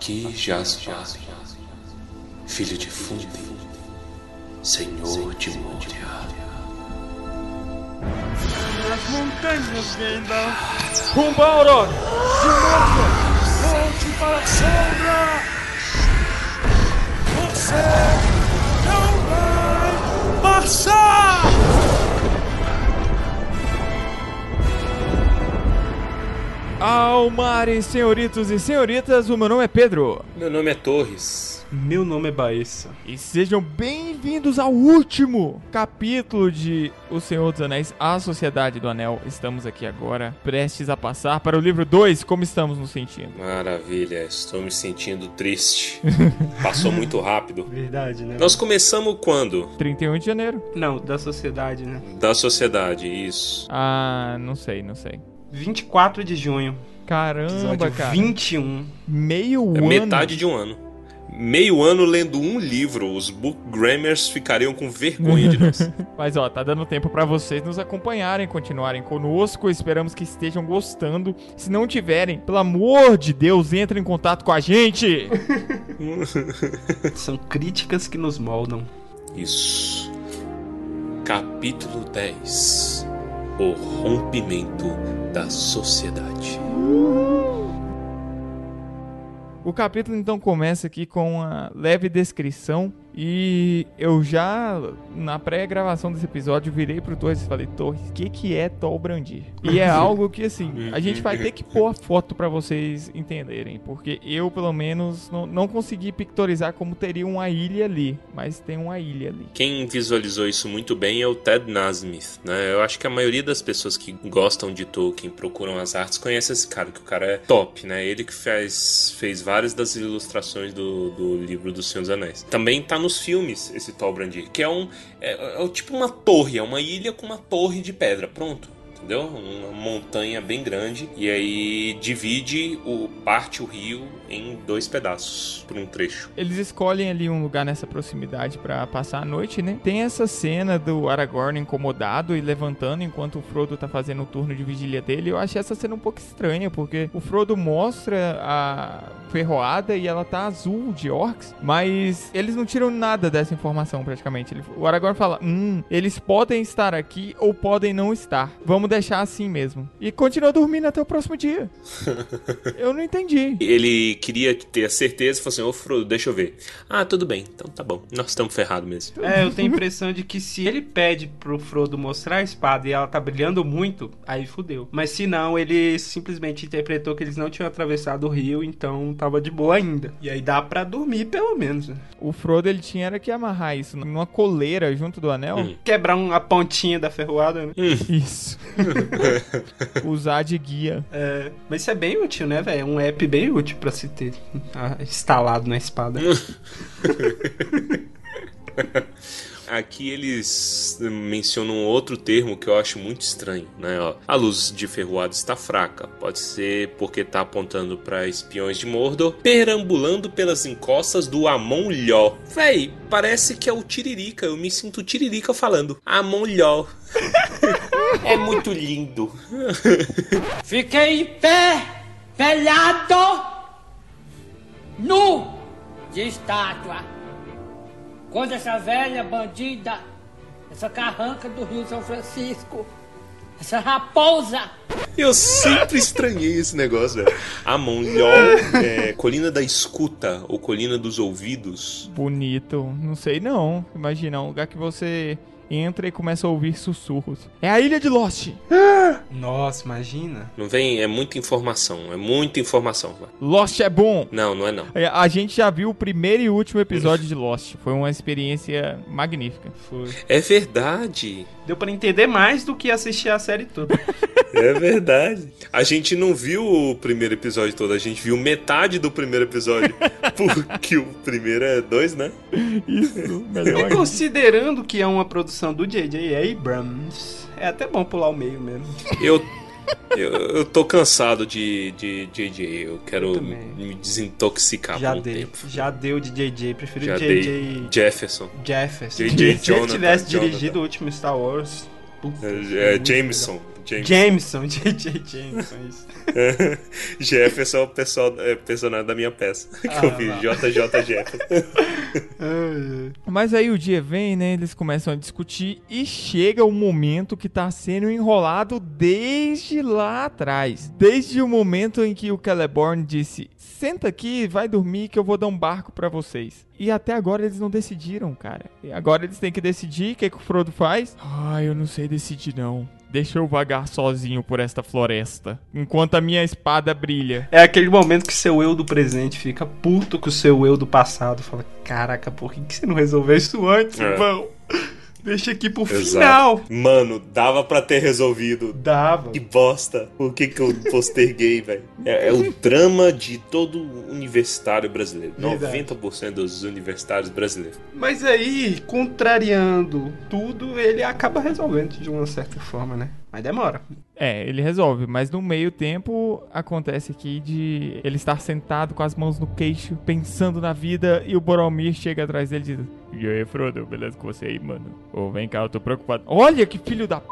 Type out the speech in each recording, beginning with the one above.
Aqui jaz Vale, filho de Fundi, senhor de Moria. As montanhas Gandalf! Rumo à Aurora! De novo! Volte para a sombra! Você não vai passar! Almares, senhoritos e senhoritas, o meu nome é Pedro. Meu nome é Torres. Meu nome é Baessa. E sejam bem-vindos ao último capítulo de O Senhor dos Anéis, A Sociedade do Anel. Estamos aqui agora, prestes a passar para o livro 2. Como estamos nos sentindo? Maravilha, estou me sentindo triste. Passou muito rápido. Verdade, né? Nós começamos quando? 31 de janeiro. Não, da sociedade, né? Da sociedade, isso. Ah, não sei, não sei. 24 de junho. Caramba, Episódio cara. 21. Meio É ano. metade de um ano. Meio ano lendo um livro, os bookgrammers ficariam com vergonha de nós. Mas ó, tá dando tempo pra vocês nos acompanharem, continuarem conosco. Esperamos que estejam gostando. Se não tiverem, pelo amor de Deus, entrem em contato com a gente. São críticas que nos moldam. Isso. Capítulo 10 O rompimento da sociedade. O capítulo então começa aqui com uma leve descrição e eu já na pré-gravação desse episódio virei pro Torres e falei: "Torres, o que que é Tol Brandir?". E é algo que assim, a gente vai ter que pôr a foto pra vocês entenderem, porque eu pelo menos não, não consegui pictorizar como teria uma ilha ali, mas tem uma ilha ali. Quem visualizou isso muito bem é o Ted Nasmith, né? Eu acho que a maioria das pessoas que gostam de Tolkien, procuram as artes, conhece esse cara, que o cara é top, né? Ele que faz, fez várias das ilustrações do, do livro do Senhor dos Anéis. Também tá nos filmes esse Tol Brandir, que é um é, é tipo uma torre, é uma ilha com uma torre de pedra, pronto. Entendeu? Uma montanha bem grande e aí divide o parte o rio em dois pedaços por um trecho. Eles escolhem ali um lugar nessa proximidade pra passar a noite, né? Tem essa cena do Aragorn incomodado e levantando enquanto o Frodo tá fazendo o turno de vigília dele. Eu achei essa cena um pouco estranha, porque o Frodo mostra a ferroada e ela tá azul de orcs, mas eles não tiram nada dessa informação praticamente. O Aragorn fala: "Hum, eles podem estar aqui ou podem não estar. Vamos deixar assim mesmo." E continua dormindo até o próximo dia. Eu não entendi. Ele queria ter a certeza e falou assim: Ô Frodo, deixa eu ver. Ah, tudo bem, então tá bom. Nós estamos ferrados mesmo. É, eu tenho a impressão de que se ele pede pro Frodo mostrar a espada e ela tá brilhando muito, aí fudeu. Mas se não, ele simplesmente interpretou que eles não tinham atravessado o rio, então tava de boa ainda. E aí dá pra dormir pelo menos. né? O Frodo ele tinha era que amarrar isso numa coleira junto do anel. Hum. Quebrar um- a pontinha da ferroada, né? Isso. Usar de guia. É, mas isso é bem útil, né, velho? É um app bem útil pra se ter ah, instalado na espada. Aqui eles mencionam outro termo que eu acho muito estranho, né? Ó, a luz de ferroado está fraca. Pode ser porque tá apontando para espiões de Mordor perambulando pelas encostas do Amon Lhó. Véi, parece que é o Tiririca. Eu me sinto Tiririca falando Amon Lhó. é muito lindo. Fiquei em pé, pelado, nu de estátua. Quando essa velha bandida, essa carranca do Rio São Francisco, essa raposa, Eu sempre estranhei esse negócio, velho. Amon Lhó, é, Colina da Escuta ou Colina dos Ouvidos. Bonito. Não sei não. Imagina, um lugar que você entra e começa a ouvir sussurros. É a ilha de Lost. Nossa, imagina. Não vem, é muita informação, é muita informação. Lost é bom. Não, não é não. É, A gente já viu o primeiro e último episódio de Lost. Foi uma experiência magnífica. Foi. É verdade. Deu pra entender mais do que assistir a série toda. É verdade. A gente não viu o primeiro episódio todo, a gente viu metade do primeiro episódio. Porque o primeiro é dois, né? Isso, melhor E considerando que é uma produção do J.J. Abrams, é até bom pular o meio mesmo. Eu, eu, eu tô cansado de, de JJ. Eu quero Eu me desintoxicar já por um deu. tempo. Já deu de J.J. Prefiro Já J.J. dei. Jefferson. Jefferson. J.J. Se ele tivesse Jonathan. dirigido o último Star Wars. putz, É, é, Jameson. James. Jameson, J.J. Jameson, isso. Jefferson é o pessoal, é, personagem da minha peça. Que Ah, eu lá. JJ Jefferson. Mas aí o dia vem, né? Eles começam a discutir e chega o momento que tá sendo enrolado desde lá atrás. Desde o momento em que o Celeborn disse: Senta aqui, vai dormir que eu vou dar um barco pra vocês. E até agora eles não decidiram, cara. E agora eles têm que decidir. O que, que o Frodo faz? Ah, eu não sei decidir não. Deixa eu vagar sozinho por esta floresta, enquanto a minha espada brilha. É aquele momento que seu eu do presente fica puto com o seu eu do passado. Fala, caraca, por que, que você não resolveu isso antes, É. irmão? Deixa aqui pro Exato. final. Mano, dava pra ter resolvido. Dava. Que bosta. Por que, que eu posterguei, velho? É, é o drama de todo universitário brasileiro. Verdade. 90% dos universitários brasileiros. Mas aí, contrariando tudo, ele acaba resolvendo de uma certa forma, né? Mas demora. É, ele resolve, mas no meio tempo acontece aqui de ele estar sentado com as mãos no queixo, pensando na vida, e o Boromir chega atrás dele e diz: E aí, Frodo, beleza com você aí, mano? Ô, vem cá, eu tô preocupado. Olha que filho da p.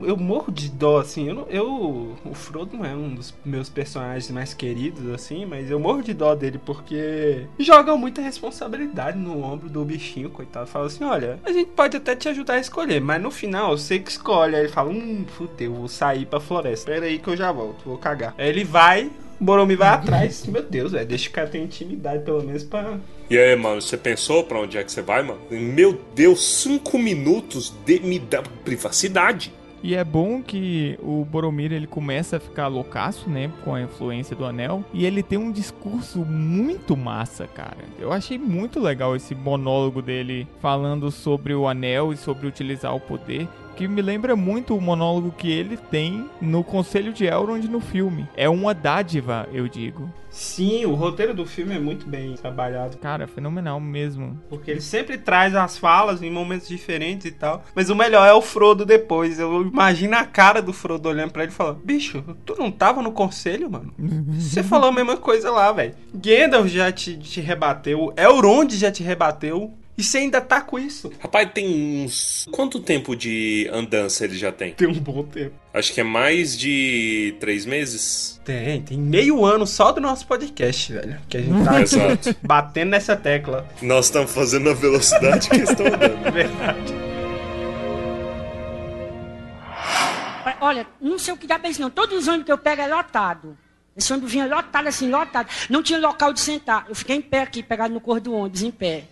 Eu morro de dó, assim. Eu, não- eu. O Frodo não é um dos meus personagens mais queridos, assim, mas eu morro de dó dele porque jogam muita responsabilidade no ombro do bichinho, coitado. Fala assim: olha, a gente pode até te ajudar a escolher, mas no final você que escolhe. Aí ele fala: hum, fudeu, vou sair pra floresta. Pera aí que eu já volto, vou cagar. Aí ele vai. O Boromir vai atrás. Meu Deus, velho. Deixa o cara ter intimidade, pelo menos, pra. E aí, mano, você pensou pra onde é que você vai, mano? Meu Deus, cinco minutos de me dar privacidade. E é bom que o Boromir ele começa a ficar loucaço, né, com a influência do anel, e ele tem um discurso muito massa, cara. Eu achei muito legal esse monólogo dele falando sobre o anel e sobre utilizar o poder. Que me lembra muito o monólogo que ele tem no Conselho de Elrond no filme. É uma dádiva, eu digo. Sim, o roteiro do filme é muito bem trabalhado. Cara, fenomenal mesmo. Porque ele sempre traz as falas em momentos diferentes e tal. Mas o melhor é o Frodo depois. Eu imagino a cara do Frodo olhando pra ele e falando: Bicho, tu não tava no conselho, mano? Você falou a mesma coisa lá, velho. Gandalf já te, te rebateu. Elrond já te rebateu. E você ainda tá com isso. Rapaz, tem uns. Quanto tempo de andança ele já tem? Tem um bom tempo. Acho que é mais de três meses. Tem, tem meio ano só do nosso podcast, velho. Que a gente tá Exato. batendo nessa tecla. Nós estamos fazendo a velocidade que eles estão andando. É verdade. Olha, não sei o que dá pra isso não. Todos os ônibus que eu pego é lotado. Esse ônibus vinha lotado assim, lotado. Não tinha local de sentar. Eu fiquei em pé aqui, pegado no corpo do ônibus, em pé.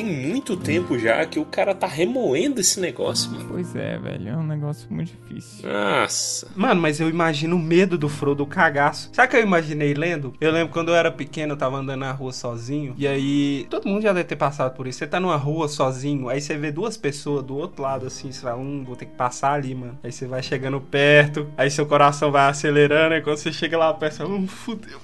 Tem muito tempo já que o cara tá remoendo esse negócio, mano. Pois é, velho. É um negócio muito difícil. Nossa. Mano, mas eu imagino o medo do Frodo, o cagaço. Sabe o que eu imaginei lendo? Eu lembro quando eu era pequeno, eu tava andando na rua sozinho. E aí, todo mundo já deve ter passado por isso. Você tá numa rua sozinho, aí você vê duas pessoas do outro lado, assim, você fala, hum, vou ter que passar ali, mano. Aí você vai chegando perto, aí seu coração vai acelerando, aí quando você chega lá perto, você hum, fudeu.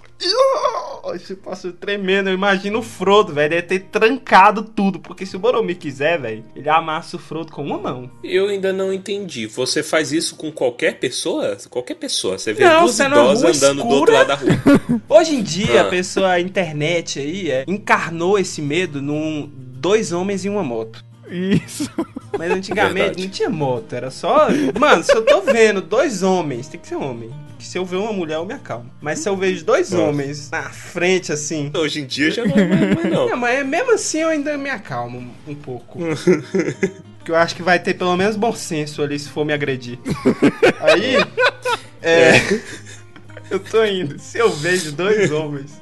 Você passa tremendo. Eu imagino o Frodo, velho. Deve ter trancado tudo. Porque se o Boromir quiser, velho, ele amassa o Frodo com uma mão. Eu ainda não entendi. Você faz isso com qualquer pessoa? Qualquer pessoa. Você vê Não, duas você é idosas andando do outro escura. lado da rua. Hoje em dia, Ah. a pessoa, a internet aí, é, encarnou esse medo num dois homens em uma moto. Isso. Mas antigamente Verdade. não tinha moto, era só. Mano, se eu tô vendo dois homens, tem que ser homem. Que se eu ver uma mulher, eu me acalmo. Mas se eu vejo dois Nossa. homens na frente, assim. Hoje em dia já não é mais, mais não. Não, mas mesmo assim eu ainda me acalmo um- pouco. Porque eu acho que vai ter pelo menos bom senso ali se for me agredir. Aí. É. Eu tô indo. Se eu vejo dois homens,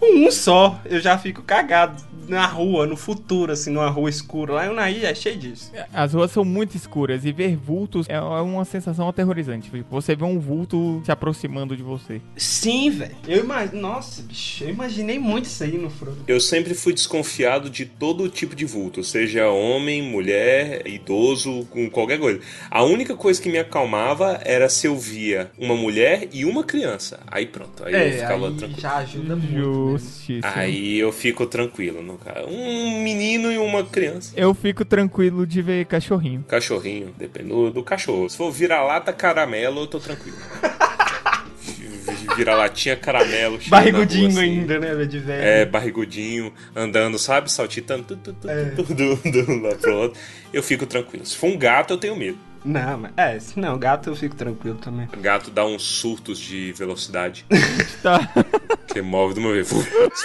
um só, eu já fico cagado na rua, no futuro, assim, numa rua escura. Lá em Unaí é cheio disso. As ruas são muito escuras e ver vultos é uma sensação aterrorizante. Tipo, Você vê um vulto se aproximando de você. Sim, velho. Eu imagino. Nossa, bicho, eu imaginei muito isso aí no Frodo. Eu sempre fui desconfiado de todo tipo de vulto, seja homem, mulher, idoso, com qualquer coisa. A única coisa que me acalmava era se eu via uma mulher e uma criança. Aí pronto, aí eu ficava tranquilo. É, já ajuda muito. Justíssimo. Aí eu fico tranquilo, cara. Um menino e uma criança. Eu fico tranquilo de ver cachorrinho. Cachorrinho, dependendo do cachorro. Se for vira-lata caramelo, eu tô tranquilo. Vira-latinha caramelo. chega na Barrigudinho rua, assim. ainda, né, velho, de velho. É, barrigudinho, andando, sabe? Saltitando tu, tu, tu, É. do, do, lá pro outro. Eu fico tranquilo. Se for um gato, eu tenho medo. Não, mas é, se não, gato eu fico tranquilo também. Gato dá uns surtos de velocidade. Tá. que move de uma vez. Se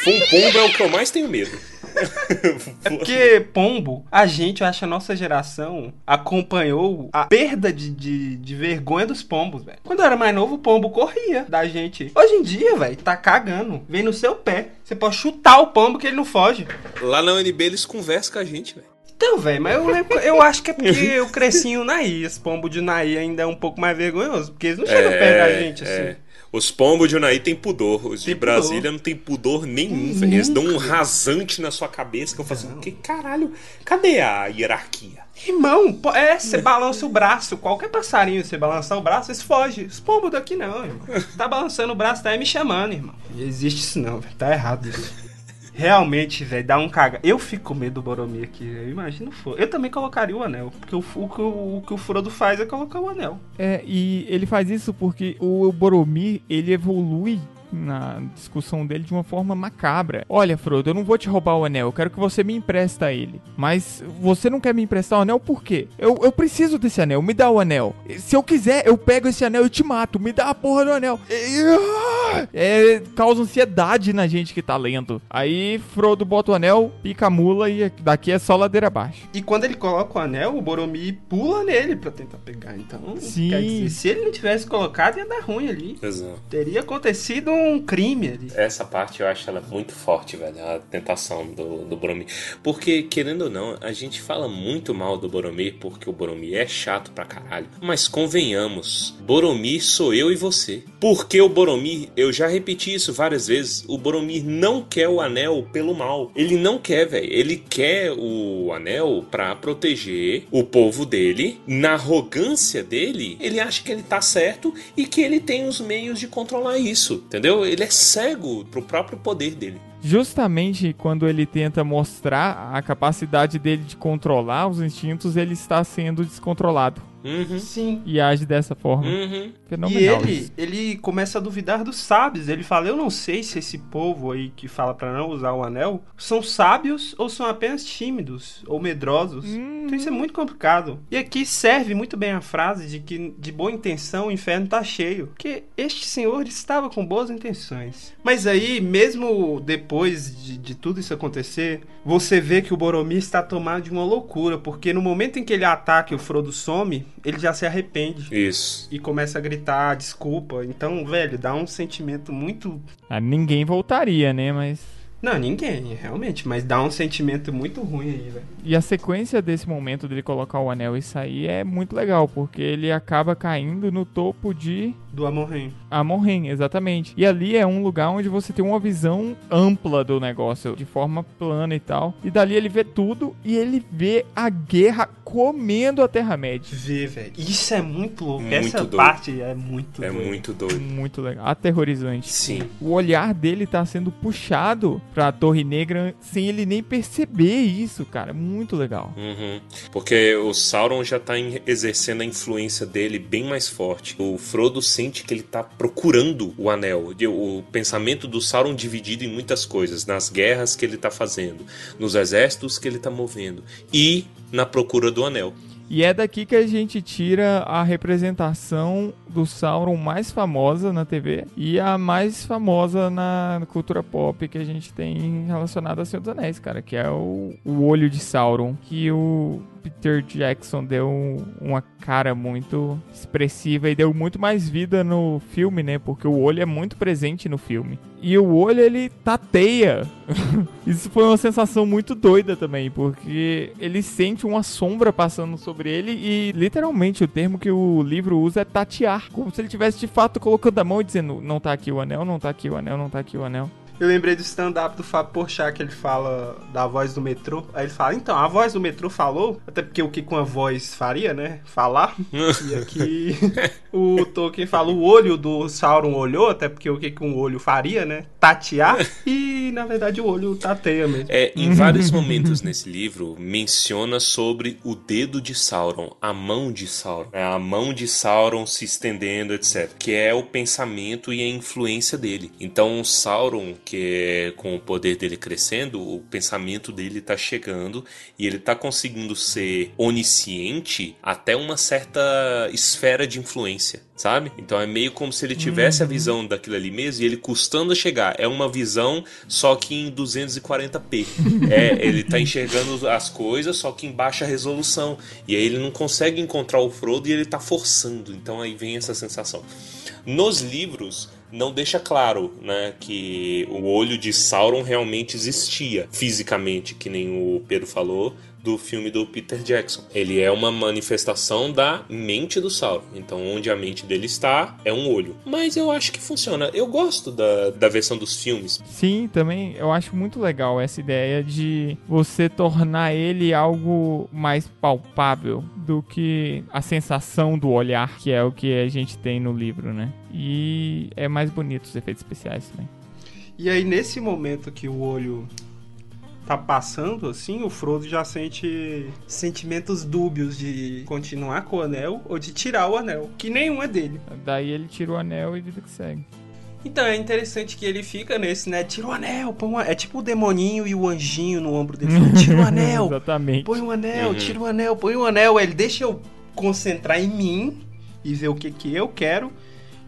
for um pombo é o que eu mais tenho medo. É porque pombo, a gente, eu acho que a nossa geração acompanhou a perda de, de, de vergonha dos pombos, velho. Quando eu era mais novo, o pombo corria da gente. Hoje em dia, velho, tá cagando. Vem no seu pé. Você pode chutar o pombo que ele não foge. Lá na UNB eles conversam com a gente, velho. Então, velho, mas eu, lembro, eu acho que é porque eu cresci em Unaí. Esse pombo de Unaí ainda é um pouco mais vergonhoso, porque eles não chegam perto da gente, assim. é. Os pombos de Unaí tem pudor. Os Tem de Brasília não tem pudor nenhum, velho. Eles dão um rasante na sua cabeça que eu falo assim, que caralho, cadê a hierarquia? Irmão, é, você balança o braço. Qualquer passarinho, você balançar o braço, eles fogem. Os pombos daqui não, irmão. Tá balançando o braço, tá aí me chamando, irmão. Não existe isso não, velho. Tá errado isso. Realmente, velho, dá um caga. Eu fico com medo do Boromir aqui. Eu imagino Frodo. Eu também colocaria o anel. Porque o, o, que o- o que o Frodo faz é colocar o anel. É, e ele faz isso porque o Boromir, ele evolui na discussão dele de uma forma macabra. Olha, Frodo, eu não vou te roubar o anel, eu quero que você me empresta ele. Mas você não quer me emprestar o anel por quê? Eu, eu preciso desse anel, me dá o anel. Se eu quiser, eu pego esse anel e te mato, me dá a porra do anel. É, causa ansiedade na gente que tá lendo. Aí Frodo bota o anel, pica a mula e daqui é só ladeira abaixo. E quando ele coloca o anel, o Boromir pula nele pra tentar pegar. Então, Sim. quer dizer, se ele não tivesse colocado, ia dar ruim ali. Exato. Teria acontecido um crime ali. Essa parte eu acho ela muito forte, velho. A tentação do, do Boromir. Porque, querendo ou não, a gente fala muito mal do Boromir porque o Boromir é chato pra caralho. Mas convenhamos, Boromir sou eu e você. Porque o Boromir, eu já repeti isso várias vezes, o Boromir não quer o anel pelo mal. Ele não quer, velho. Ele quer o anel pra proteger o povo dele. Na arrogância dele, ele acha que ele tá certo e que ele tem os meios de controlar isso, entendeu? Ele é cego pro próprio poder dele. Justamente quando ele tenta mostrar a capacidade dele de controlar os instintos, ele está sendo descontrolado. Uhum. Sim. E age dessa forma. Uhum. E Fenomenal. ele, isso. ele começa a duvidar dos sábios. Ele fala: Eu não sei se esse povo aí que fala pra não usar o anel são sábios ou são apenas tímidos ou medrosos. Então isso é muito complicado. E aqui serve muito bem a frase de que de boa intenção o inferno tá cheio. Porque este senhor estava com boas intenções. Mas aí, mesmo depois de, de tudo isso acontecer, você vê que o Boromir está tomado de uma loucura. Porque no momento em que ele ataca e o Frodo some, ele já se arrepende Isso. e começa a gritar desculpa. Então, velho, dá um sentimento muito. Ah, ninguém voltaria, né? Mas. Não, ninguém, realmente, mas dá um sentimento muito ruim aí, velho. E a sequência desse momento dele colocar o anel e sair é muito legal, porque ele acaba caindo no topo de Do Amorren. Amorren, exatamente. E ali é um lugar onde você tem uma visão ampla do negócio, de forma plana e tal. E dali ele vê tudo e ele vê a guerra comendo a Terra-média. Vê, velho. Isso é muito louco. Muito Essa doido. parte é muito É doida. muito doido. Muito legal, aterrorizante. Sim. O olhar dele tá sendo puxado pra Torre Negra sem ele nem perceber isso, cara. Muito legal. Uhum. Porque o Sauron já tá exercendo a influência dele bem mais forte. O Frodo sente que ele tá procurando o anel. O pensamento do Sauron dividido em muitas coisas. Nas guerras que ele tá fazendo, nos exércitos que ele tá movendo e na procura do anel. E é daqui que a gente tira a representação do Sauron mais famosa na TV e a mais famosa na cultura pop que a gente tem relacionada a Senhor dos Anéis, cara, que é o, o olho de Sauron, que o Peter Jackson deu uma cara muito expressiva e deu muito mais vida no filme, né? Porque o olho é muito presente no filme. E o olho ele tateia. Isso foi uma sensação muito doida também, porque ele sente uma sombra passando sobre ele e literalmente o termo que o livro usa é tatear, como se ele tivesse de fato colocando a mão e dizendo: "Não tá aqui o anel, não tá aqui o anel, não tá aqui o anel". Eu lembrei do stand-up do Fábio Porchat, que ele fala da voz do metrô. Aí ele fala, então, a voz do metrô falou, até porque o que com a voz faria, né? Falar. e aqui o Tolkien fala, o olho do Sauron olhou, até porque o que com o olho faria, né? Tatear. E, na verdade, o olho tateia mesmo. É, em vários momentos nesse livro menciona sobre o dedo de Sauron, a mão de Sauron, né, a mão de Sauron se estendendo, etc. Que é o pensamento e a influência dele. Então, Sauron, porque com o poder dele crescendo, o pensamento dele tá chegando e ele tá conseguindo ser onisciente até uma certa esfera de influência, sabe? Então é meio como se ele tivesse a visão daquilo ali mesmo e ele custando a chegar. É uma visão só que em 240p. é, ele tá enxergando as coisas só que em baixa resolução. E aí ele não consegue encontrar o Frodo e ele tá forçando. Então aí vem essa sensação. Nos livros, não deixa claro né, que o olho de Sauron realmente existia fisicamente, que nem o Pedro falou, do filme do Peter Jackson. Ele é uma manifestação da mente do Sauron. Então, onde a mente dele está, é um olho. Mas eu acho que funciona. Eu gosto da, da versão dos filmes. Sim, também eu acho muito legal essa ideia de você tornar ele algo mais palpável do que a sensação do olhar, que é o que a gente tem no livro, né? E é mais bonito os efeitos especiais também. E aí, nesse momento que o olho tá passando, assim, o Frodo já sente sentimentos dúbios de continuar com o anel ou de tirar o anel, que nenhum é dele. Daí ele tira o anel e vida que segue. Então é interessante que ele fica nesse, né? Tira o anel, põe um... É tipo o demoninho e o anjinho no ombro dele. Tira o anel, Exatamente. põe o anel, Uhum. tira o anel, põe o anel. Ele deixa eu concentrar em mim e ver o que que eu quero.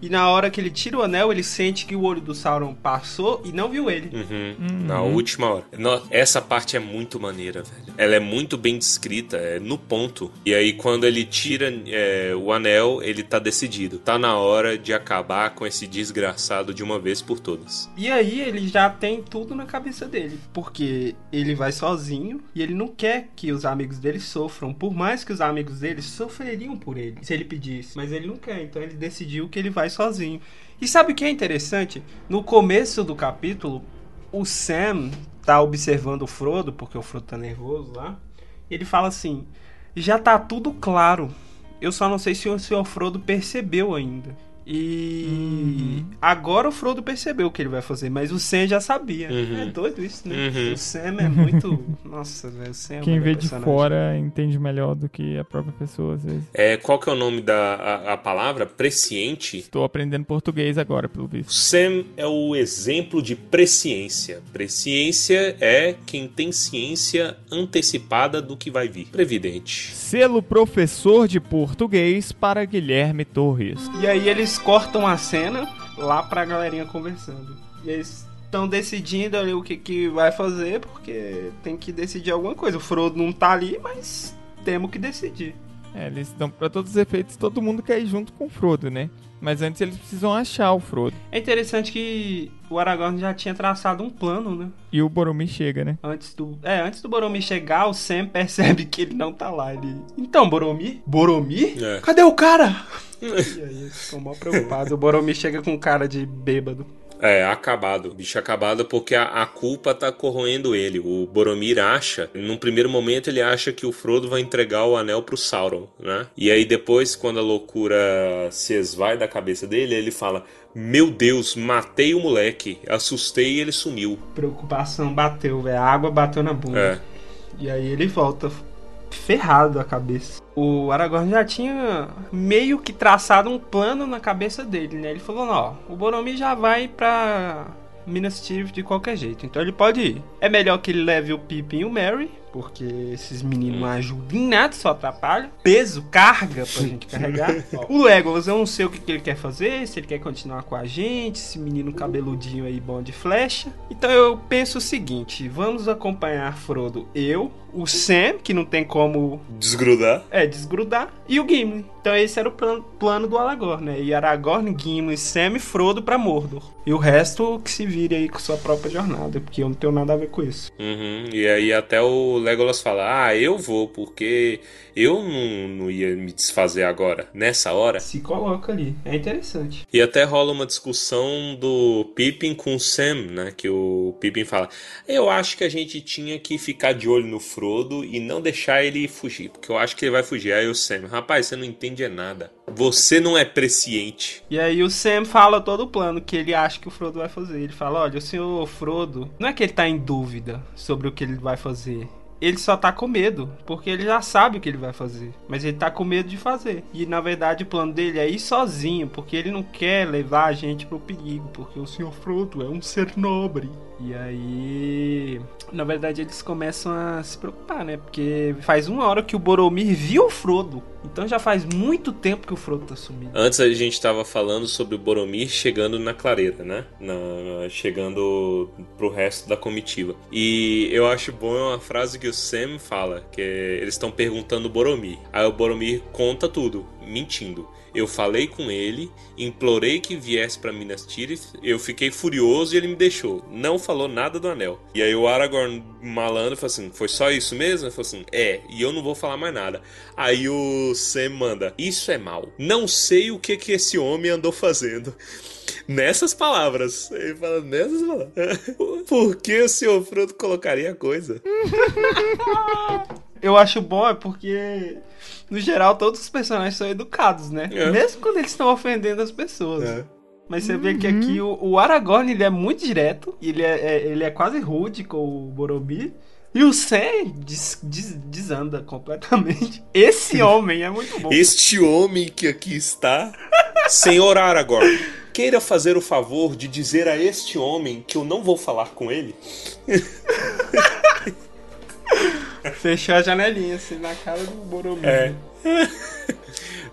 E na hora que ele tira o anel, ele sente que o olho do Sauron passou e não viu ele. Uhum. Uhum. Na última hora. No- essa parte é muito maneira, velho. Ela é muito bem descrita, é no ponto. E aí, quando ele tira é, o anel, ele tá decidido. Tá na hora de acabar com esse desgraçado de uma vez por todas. E aí ele já tem tudo na cabeça dele, porque ele vai sozinho e ele não quer que os amigos dele sofram, por mais que os amigos dele sofreriam por ele, se ele pedisse, mas ele não quer, então ele decidiu que ele vai sozinho. E sabe o que é interessante? No começo do capítulo, o Sam tá observando o Frodo, porque o Frodo tá nervoso lá. e Ele fala assim: "Já tá tudo claro. Eu só não sei se o senhor Frodo percebeu ainda." E agora o Frodo percebeu o que ele vai fazer, mas o Sam já sabia. Uhum. É doido isso, né? Uhum. O Sam é muito. Nossa, velho, o Sam é o Quem vê de fora entende melhor do que a própria pessoa, às vezes. É, qual que é o nome da a, a palavra? Presciente. Estou aprendendo português agora, pelo visto. Sam é o exemplo de presciência. Presciência é quem tem ciência antecipada do que vai vir. Previdente. Selo professor de português para Guilherme Torres. E aí eles cortam a cena lá pra galerinha conversando. E eles estão decidindo ali o que, que vai fazer, porque tem que decidir alguma coisa. O Frodo não tá ali, mas temos que decidir. É, eles estão para todos os efeitos, todo mundo quer ir junto com o Frodo, né? Mas antes eles precisam achar o Frodo. É interessante que o Aragorn já tinha traçado um plano, né? E o Boromir chega, né? Antes do. É, antes do Boromir chegar, o Sam percebe que ele não tá lá. Ele. Então, Boromir? Boromir? É. Cadê o cara? e aí eles ficam mal preocupados. O Boromir chega com cara de bêbado. É, acabado. Bicho acabado porque a, a culpa tá corroendo ele. O Boromir acha, num primeiro momento ele acha que o Frodo vai entregar o anel pro Sauron, né? E aí depois, quando a loucura se esvai da cabeça dele, ele fala: Meu Deus, matei o moleque, assustei e ele sumiu. Preocupação bateu, velho. A água bateu na bunda. É. E aí ele volta ferrado a cabeça. O Aragorn já tinha meio que traçado um plano na cabeça dele, né? Ele falou, ó, o Boromir já vai pra Minas Tirith de qualquer jeito, então ele pode ir. É melhor que ele leve o Pippin e o Merry, porque esses meninos não ajudam em nada, só atrapalham. Peso, carga pra gente carregar. O Legolas, eu não sei o que, que ele quer fazer, se ele quer continuar com a gente, esse menino cabeludinho aí bom de flecha. Então eu penso o seguinte, vamos acompanhar Frodo, eu, o Sam, que não tem como Desgrudar. é, desgrudar, e o Gimli. Então esse era o plano, plano do Aragorn, né? E Aragorn, Gimli, Sam e Frodo pra Mordor. E o resto que se vire aí com sua própria jornada, porque eu não tenho nada a ver com isso. Uhum. E aí até o Legolas fala: Ah, eu vou, porque eu não, não ia me desfazer agora, nessa hora. Se coloca ali, é interessante. E até rola uma discussão do Pippin com o Sam, né? Que o Pippin fala: Eu acho que a gente tinha que ficar de olho no Frodo e não deixar ele fugir, porque eu acho que ele vai fugir. Aí o Sam, rapaz, você não entende nada. Você não é presciente. E aí o Sam fala todo o plano que ele acha que o Frodo vai fazer. Ele fala, olha, o senhor Frodo, não é que ele tá em dúvida sobre o que ele vai fazer. Ele só tá com medo, porque ele já sabe o que ele vai fazer, mas ele tá com medo de fazer. E na verdade o plano dele é ir sozinho, porque ele não quer levar a gente pro perigo, porque o Sr. Frodo é um ser nobre. E aí, na verdade, eles começam a se preocupar, né? Porque faz uma hora que o Boromir viu o Frodo. Então já faz muito tempo que o Frodo tá sumido. Antes a gente tava falando sobre o Boromir chegando na clareira, né? Na, chegando pro resto da comitiva. E eu acho bom uma frase que o Sam fala, que eles estão perguntando o Boromir. Aí o Boromir conta tudo, mentindo. Eu falei com ele, implorei que viesse para Minas Tirith, eu fiquei furioso e ele me deixou. Não falou nada do anel. E aí o Aragorn malandro falou assim: "Foi só isso mesmo?" Ele falou assim: "É, e eu não vou falar mais nada". Aí o Sam manda: "Isso é mal. Não sei o que que esse homem andou fazendo." Nessas palavras. Ele fala nessas palavras. Por que o senhor Frodo colocaria a coisa? Eu acho bom é porque, no geral, todos os personagens são educados, né? É. Mesmo quando eles estão ofendendo as pessoas. É. Mas você vê que aqui o, o Aragorn ele é muito direto, ele é, é- ele é quase rude com o Boromir. E o Sam des- des- desanda completamente. Esse homem é muito bom. Este homem que aqui está, senhor Aragorn, queira fazer o favor de dizer a este homem que eu não vou falar com ele? Fechou a janelinha assim na cara do Boromir. É.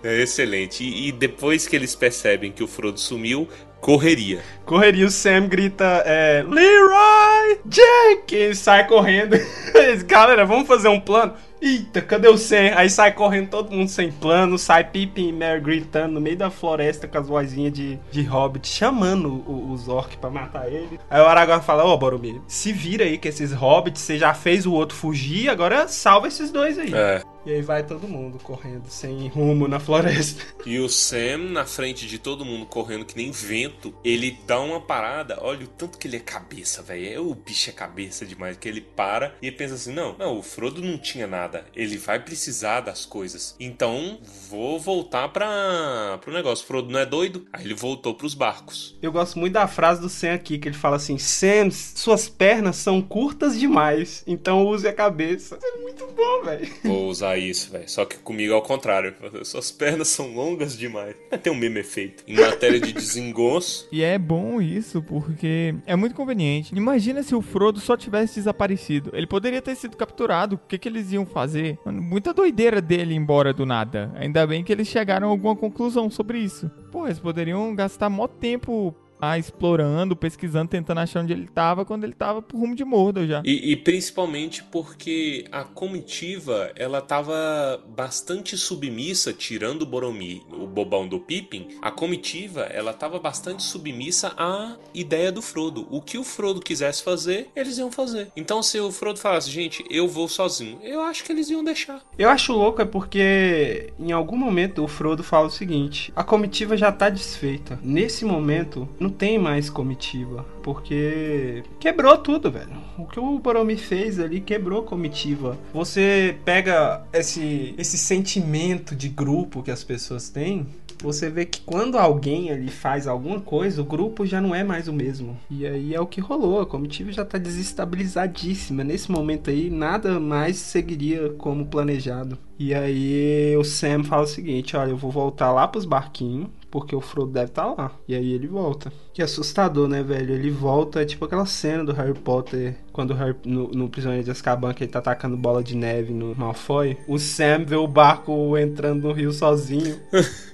É excelente. E, e depois que eles percebem que o Frodo sumiu, correria. Correria, o Sam grita, é, Leroy Jenkins, sai correndo. Galera, vamos fazer um plano? Eita, cadê o Sam? Aí sai correndo todo mundo sem plano, sai Pippin e Merry gritando no meio da floresta com as vozinhas de, de Hobbit, chamando os orcs pra matar ele. Aí o Aragorn fala, ô Boromir, se vira aí que esses Hobbits, você já fez o outro fugir, agora salva esses dois aí. É. E aí vai todo mundo correndo, sem rumo na floresta. E o Sam, na frente de todo mundo, correndo que nem vento, ele dá uma parada. Olha o tanto que ele é cabeça, velho. O bicho é cabeça demais. Que ele para e pensa assim: não, não, o Frodo não tinha nada. Ele vai precisar das coisas. Então vou voltar pra, pro negócio. O Frodo não é doido? Aí ele voltou pros barcos. Eu gosto muito da frase do Sam aqui, que ele fala assim: Sam, suas pernas são curtas demais, então use a cabeça. É muito bom, velho. Vou usar isso, velho. Só que comigo é ao contrário. Suas pernas são longas demais. Tem um mesmo efeito. Em matéria de desengonço, E é bom isso, porque é muito conveniente. Imagina se o Frodo só tivesse desaparecido. Ele poderia ter sido capturado. O que, que eles iam fazer? Mano, muita doideira dele ir embora do nada. Ainda bem que eles chegaram a alguma conclusão sobre isso. Pô, eles poderiam gastar mó tempo ah, explorando, pesquisando, tentando achar onde ele tava, quando ele tava pro rumo de Mordor já. E, e principalmente porque a comitiva ela tava bastante submissa, tirando o Boromir, o bobão do Pippin, a comitiva ela tava bastante submissa à ideia do Frodo. O que o Frodo quisesse fazer, eles iam fazer. Então se o Frodo falasse, gente, eu vou sozinho, eu acho que eles iam deixar. Eu acho louco é porque em algum momento o Frodo fala o seguinte: a comitiva já tá desfeita. Nesse momento não tem mais comitiva, porque quebrou tudo, velho. O que o Boromir fez ali quebrou comitiva. Você pega esse esse sentimento de grupo que as pessoas têm, você vê que quando alguém ali faz alguma coisa, o grupo já não é mais o mesmo. E aí é o que rolou, a comitiva já tá desestabilizadíssima. Nesse momento aí, nada mais seguiria como planejado. E aí o Sam fala o seguinte: olha, eu vou voltar lá pros barquinhos. Porque o Frodo deve estar lá. E aí ele volta. Que assustador, né, velho? Ele volta, é tipo aquela cena do Harry Potter. Quando o Harry, no, no Prisioneiro de Azkaban, que ele tá atacando bola de neve no Malfoy. O Sam vê o barco entrando no rio sozinho.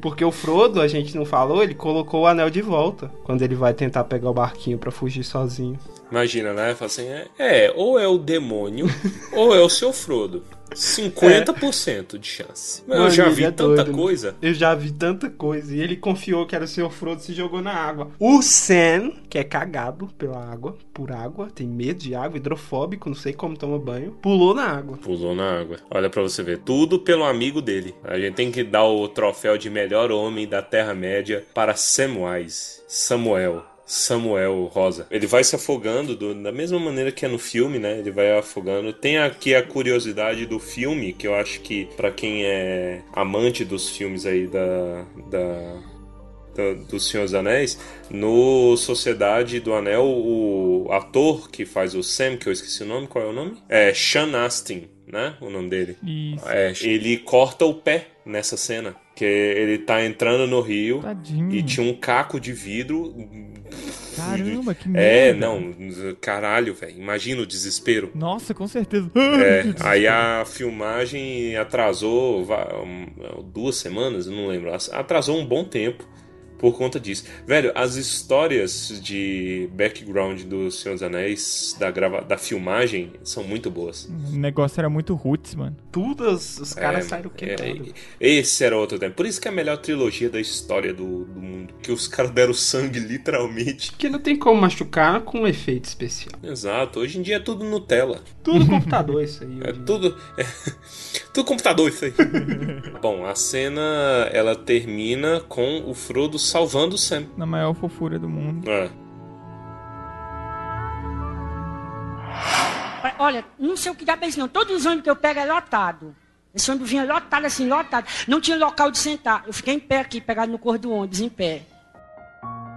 Porque o Frodo, a gente não falou, ele colocou o anel de volta. Quando ele vai tentar pegar o barquinho pra fugir sozinho. Imagina, né? Fala assim, é, é, ou é o demônio, ou é o seu Frodo. 50% de chance. Eu Mano, já ele vi é tanta doido. coisa. Eu já vi tanta coisa. E ele confiou que era o Sr. Frodo e se jogou na água. O Sam, que é cagado pela água, por água, tem medo de água, hidrofóbico, não sei como toma banho, pulou na água. Pulou na água. Olha pra você ver, tudo pelo amigo dele. A gente tem que dar o troféu de melhor homem da Terra-média para Samwise. Samuel. Samuel Rosa. Ele vai se afogando do- da mesma maneira que é no filme, né? Ele vai afogando. Tem aqui a curiosidade do filme, que eu acho que pra quem é amante dos filmes aí da, da do, Senhor dos Anéis, no Sociedade do Anel, o ator que faz o Sam, que eu esqueci o nome, qual é o nome? É Sean Astin, né? O nome dele. É, ele corta o pé nessa cena. Que ele tá entrando no rio Tadinho. e tinha um caco de vidro. Caramba, que É, merda. não, caralho, velho. Imagina o desespero. Nossa, com certeza. É, aí a filmagem atrasou duas semanas, não lembro. Atrasou um bom tempo por conta disso. Velho, as histórias de background do Senhor dos Anéis, da, grava da filmagem, são muito boas. O negócio era muito roots, mano. Tudo, os, os caras É, saíram quebrando. é, esse era outro tempo. Por isso que é a melhor trilogia da história do, do mundo. Que os caras deram sangue, literalmente. Porque não tem como machucar com um efeito especial. Exato. Hoje em dia é tudo Nutella. Tudo computador isso aí. É tudo. É, tudo computador isso aí. Bom, a cena ela termina com o Frodo salvando o Sam. Na maior fofura do mundo. É. Olha, não sei o que dá pra isso não. Todos os ônibus que eu pego é lotado. Esse ônibus vinha lotado assim, lotado. Não tinha local de sentar. Eu fiquei em pé aqui, pegado no cor do ônibus, em pé.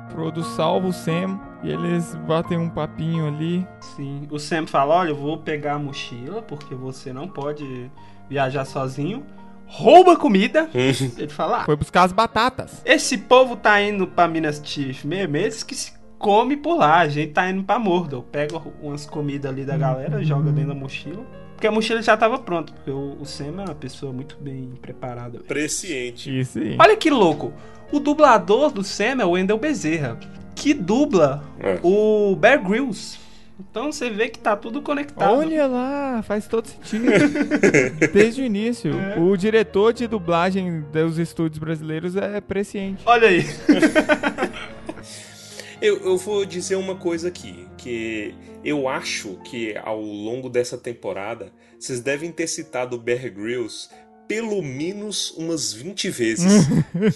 Frodo salva o Sam e eles batem um papinho ali. Sim. O Sam fala: Olha, eu vou pegar a mochila, porque você não pode viajar sozinho. Rouba comida. Ele fala: ah, Foi buscar as batatas. Esse povo tá indo pra Minas Tirith mesmo, eles que se come por lá. A gente tá indo pra Mordor. Pega umas comidas ali da galera, joga dentro da mochila. Porque a mochila já tava pronta, porque o, o Sam é uma pessoa muito bem preparada. Presciente. Isso aí. Olha que louco. O dublador do Sam é o Wendell Bezerra, que dubla É. o Bear Grylls. Então você vê que tá tudo conectado. Olha lá, faz todo sentido. Desde o início. O diretor de dublagem dos estúdios brasileiros é presciente. Olha aí. Eu, eu vou dizer uma coisa aqui, que eu acho que ao longo dessa temporada vocês devem ter citado o Bear Grylls pelo menos umas 20 vezes.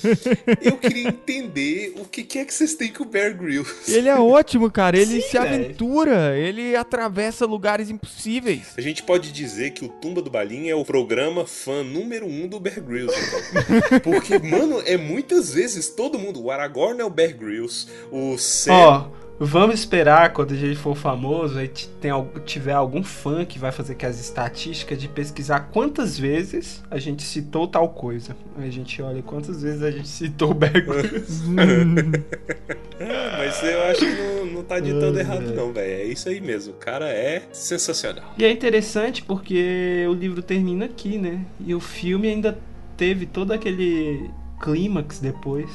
eu queria entender o que, que é que vocês têm com o Bear Grylls. Ele é ótimo, cara. Ele se velho. aventura. Ele atravessa lugares impossíveis. A gente pode dizer que o Tumba do Balim é o programa fã número um do Bear Grylls, então. Porque, mano, é muitas vezes todo mundo. O Aragorn é o Bear Grylls, o Sam. Ó, vamos esperar quando a gente for famoso, t- tem, tiver algum fã que vai fazer aqui as estatísticas de pesquisar quantas vezes a gente citou tal coisa. Aí a gente olha quantas vezes a gente citou o. É, mas eu acho que não, não tá ditando errado, não, velho. É isso aí mesmo. O cara é sensacional. E é interessante porque o livro termina aqui, né? E o filme ainda teve todo aquele clímax depois.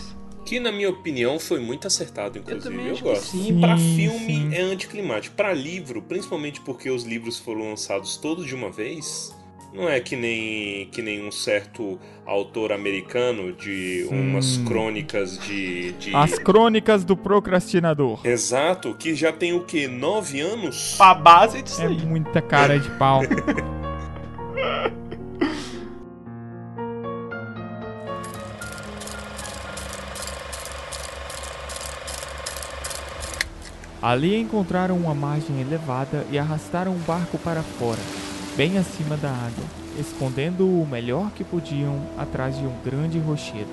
Que, na minha opinião, foi muito acertado, inclusive. também Eu, que gosto. sim. Pra Sim, filme sim. é anticlimático. Pra livro, principalmente porque os livros foram lançados todos de uma vez, não é que nem, que nem um certo autor americano de Sim. umas crônicas de. de... As crônicas do procrastinador. Exato, que já tem o quê? Nove anos? Pra base disso É aí. muita cara de pau. Ali encontraram uma margem elevada e arrastaram o barco para fora, bem acima da água, escondendo-o o melhor que podiam atrás de um grande rochedo.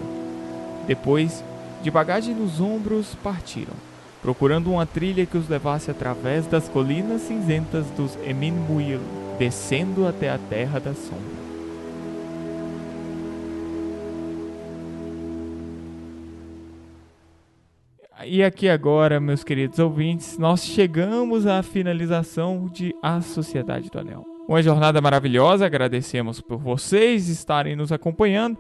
Depois, de bagagem nos ombros, partiram, procurando uma trilha que os levasse através das colinas cinzentas dos Eminmuil, descendo até a Terra da Sombra. E aqui agora, meus queridos ouvintes, nós chegamos à finalização de A Sociedade do Anel. Uma jornada maravilhosa, agradecemos por vocês estarem nos acompanhando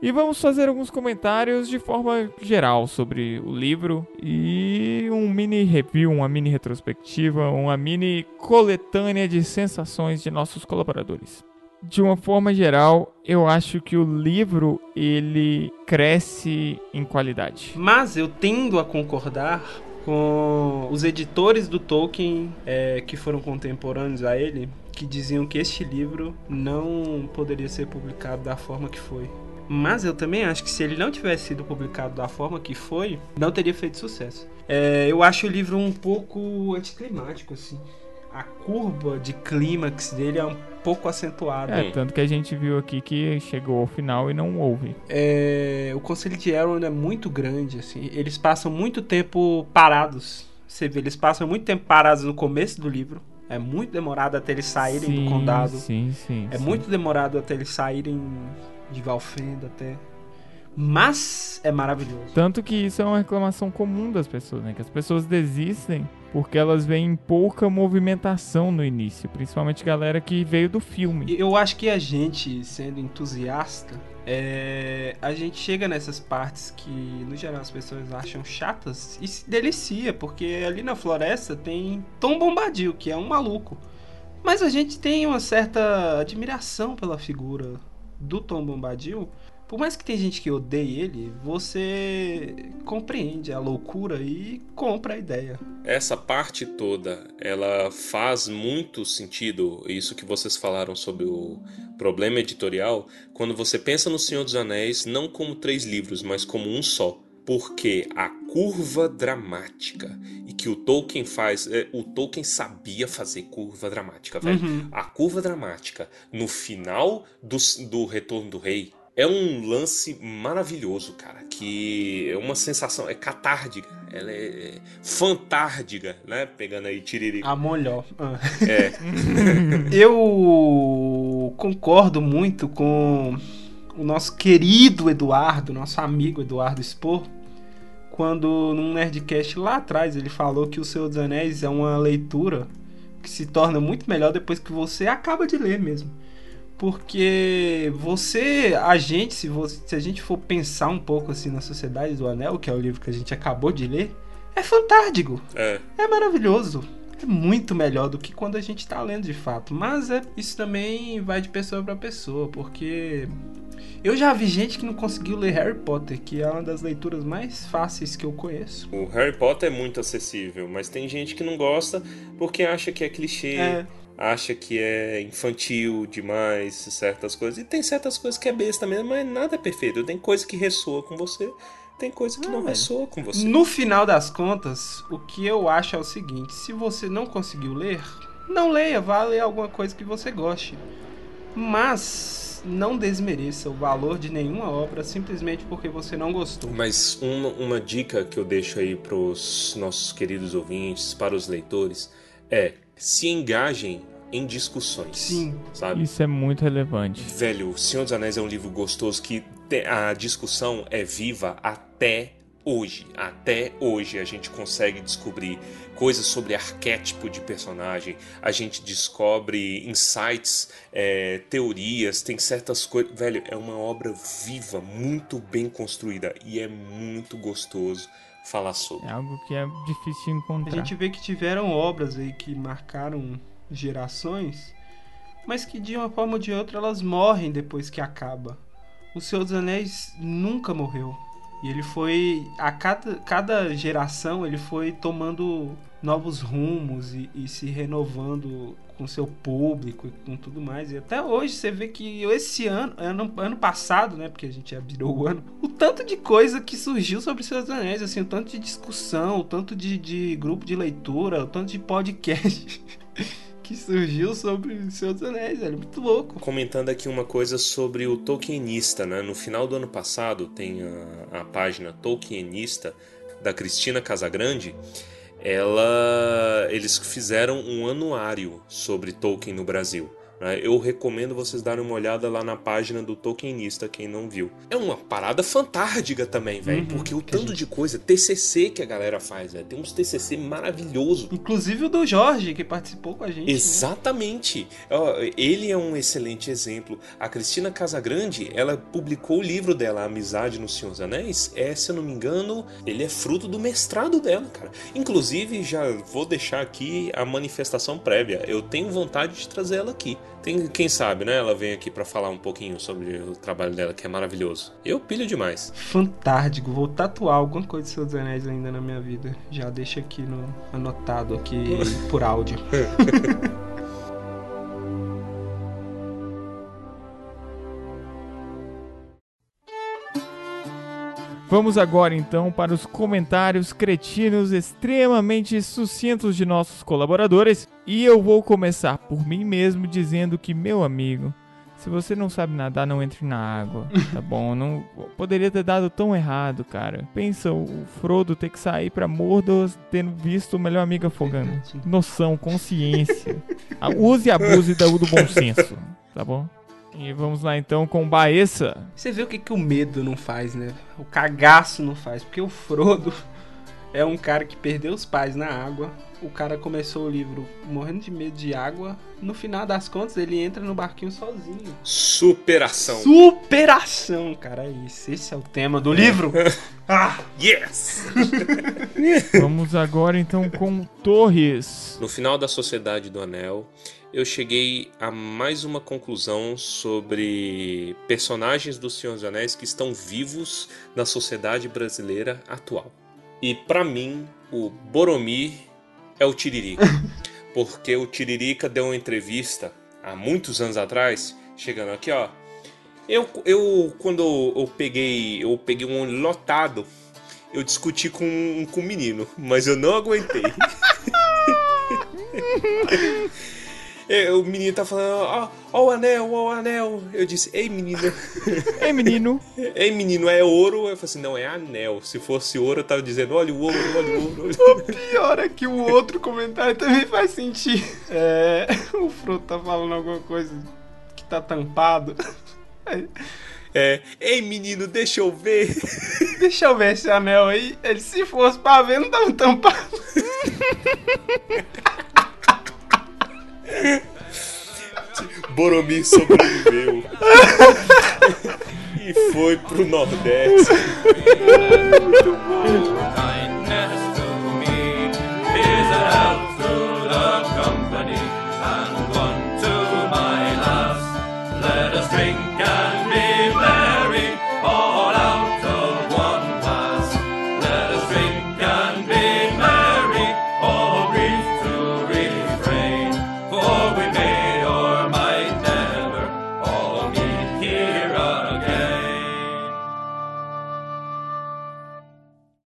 e vamos fazer alguns comentários de forma geral sobre o livro e um mini review, uma mini retrospectiva, uma mini coletânea de sensações de nossos colaboradores. De uma forma geral, eu acho que o livro ele cresce em qualidade. Mas eu tendo a concordar com os editores do Tolkien é, que foram contemporâneos a ele, que diziam que este livro não poderia ser publicado da forma que foi. Mas eu também acho que se ele não tivesse sido publicado da forma que foi, não teria feito sucesso. É, eu acho o livro um pouco anticlimático, assim. A curva de clímax dele é um pouco acentuada. É, tanto que a gente viu aqui que chegou ao final e não houve. É, o Conselho de Elrond é muito grande, assim. Eles passam muito tempo parados. Você vê, eles passam muito tempo parados no começo do livro. É muito demorado até eles saírem sim, do condado. Sim, sim. É sim. muito demorado até eles saírem de Valfenda até. Mas é maravilhoso. Tanto que isso é uma reclamação comum das pessoas, né? Que as pessoas desistem porque elas veem pouca movimentação no início, principalmente galera que veio do filme. Eu acho que a gente, sendo entusiasta, é, a gente chega nessas partes que, no geral, as pessoas acham chatas e se delicia, porque ali na floresta tem Tom Bombadil, que é um maluco. Mas a gente tem uma certa admiração pela figura do Tom Bombadil. Por mais que tem gente que odeie ele, você compreende a loucura e compra a ideia. Essa parte toda, ela faz muito sentido, isso que vocês falaram sobre o problema editorial, quando você pensa no Senhor dos Anéis não como três livros, mas como um só. Porque a curva dramática e que o Tolkien faz, é, o Tolkien sabia fazer curva dramática, velho. Uhum. A curva dramática no final do, do Retorno do Rei é um lance maravilhoso, cara. Que é uma sensação, é catárdica, ela é fantárdiga, né? Pegando aí Tiriri. A molhó. Ah. É, Eu concordo muito com o nosso querido Eduardo, nosso amigo Eduardo Spor, quando num Nerdcast lá atrás ele falou que O Senhor dos Anéis é uma leitura que se torna muito melhor depois que você acaba de ler mesmo. Porque você, a gente, se, você, se a gente for pensar um pouco assim na Sociedade do Anel, que é o livro que a gente acabou de ler, é fantástico. é. É maravilhoso. É muito melhor do que quando a gente tá lendo de fato. Mas é, isso também vai de pessoa para pessoa, porque eu já vi gente que não conseguiu ler Harry Potter, que é uma das leituras mais fáceis que eu conheço. O Harry Potter é muito acessível, mas tem gente que não gosta porque acha que é clichê, É. acha que é infantil demais, certas coisas. E tem certas coisas que é besta mesmo, mas nada é perfeito. Tem coisa que ressoa com você, tem coisa que não velho. ressoa com você. No final das contas, o que eu acho é o seguinte: se você não conseguiu ler, não leia, vá ler alguma coisa que você goste. Mas não desmereça o valor de nenhuma obra simplesmente porque você não gostou. Mas uma, uma dica que eu deixo aí pros nossos queridos ouvintes, para os leitores, é se engajem em discussões. Sim. Sabe? Isso é muito relevante. Velho, O Senhor dos Anéis é um livro gostoso que a discussão é viva até hoje. Até hoje a gente consegue descobrir coisas sobre arquétipo de personagem, a gente descobre insights, é, teorias, tem certas coisas. Velho, é uma obra viva, muito bem construída e é muito gostoso falar sobre. É algo que é difícil de A encontrar. gente vê que tiveram obras aí que marcaram gerações, mas que de uma forma ou de outra elas morrem depois que acaba. O Senhor dos Anéis nunca morreu. E ele foi. A cada, cada geração ele foi tomando novos rumos e, e se renovando com seu público e com tudo mais. E até hoje você vê que esse ano, ano, ano passado, né? Porque a gente virou o ano, o tanto de coisa que surgiu sobre dos Anéis, assim, o tanto de discussão, o tanto de, de grupo de leitura, o tanto de podcast que surgiu sobre Senhor dos Anéis, velho. Muito louco. Comentando aqui uma coisa sobre o Tolkienista, né? No final do ano passado tem a, a página Tolkienista da Cristina Casagrande. Ela, eles fizeram um anuário sobre Tolkien no Brasil. Né? Eu recomendo vocês darem uma olhada lá na página do Tolkienista, quem não viu. É uma parada fantástica também, velho. Uhum, porque o tanto gente- de coisa, TCC que a galera faz, velho. Tem uns TCC maravilhoso. Inclusive o do Jorge, que participou com a gente. né? Exatamente. Ó, Ele é um excelente exemplo. A Cristina Casagrande, ela publicou o livro dela, Amizade no Senhor dos Anéis. É, se eu não me engano, ele é fruto do mestrado dela, cara. Inclusive, já vou deixar aqui a manifestação prévia. Eu tenho vontade de trazer ela aqui. Tem, quem sabe, né? Ela vem aqui pra falar um pouquinho sobre o trabalho dela, que é maravilhoso. Eu pilho demais. Fantástico. Vou tatuar alguma coisa de dos Anéis ainda na minha vida. Já deixa aqui no anotado aqui por áudio. Vamos agora então para os comentários cretinos extremamente sucintos de nossos colaboradores. E eu vou começar por mim mesmo dizendo que, meu amigo, se você não sabe nadar, não entre na água, tá bom? Não poderia ter dado tão errado, cara. Pensa o Frodo ter que sair para Mordor tendo visto o melhor amigo afogando. Noção, consciência. Use e abuse do bom senso, tá bom? E vamos lá então com Baessa. Você vê o que, que o medo não faz, né? O cagaço não faz. Porque o Frodo é um cara que perdeu os pais na água. O cara começou o livro morrendo de medo de água. No final das contas, ele entra no barquinho sozinho. Superação. Superação, cara. Isso. Esse é o tema do livro. ah, yes! Vamos agora então com Torres. No final da Sociedade do Anel, eu cheguei a mais uma conclusão sobre personagens do Senhor dos Anéis que estão vivos na sociedade brasileira atual. E para mim, o Boromir é o Tiririca. Porque o Tiririca deu uma entrevista há muitos anos atrás, chegando aqui, ó. Eu, eu quando eu peguei, eu peguei um lotado, eu discuti com, com um menino, mas eu não aguentei. É, o menino tá falando, ó, ó o anel, ó o anel. Eu disse, ei menino. ei menino. ei menino, é ouro? Eu falei assim, não, é anel. Se fosse ouro, eu tava dizendo, olha o ouro, olha o ouro. O pior é que o outro comentário também faz sentido. É, o Frodo tá falando alguma coisa que tá tampado. É, ei menino, deixa eu ver. Deixa eu ver esse anel aí. Ele, se fosse pra ver, não tava tampado. Boromir sobreviveu. e foi pro Nordeste. Muito bom. Drink and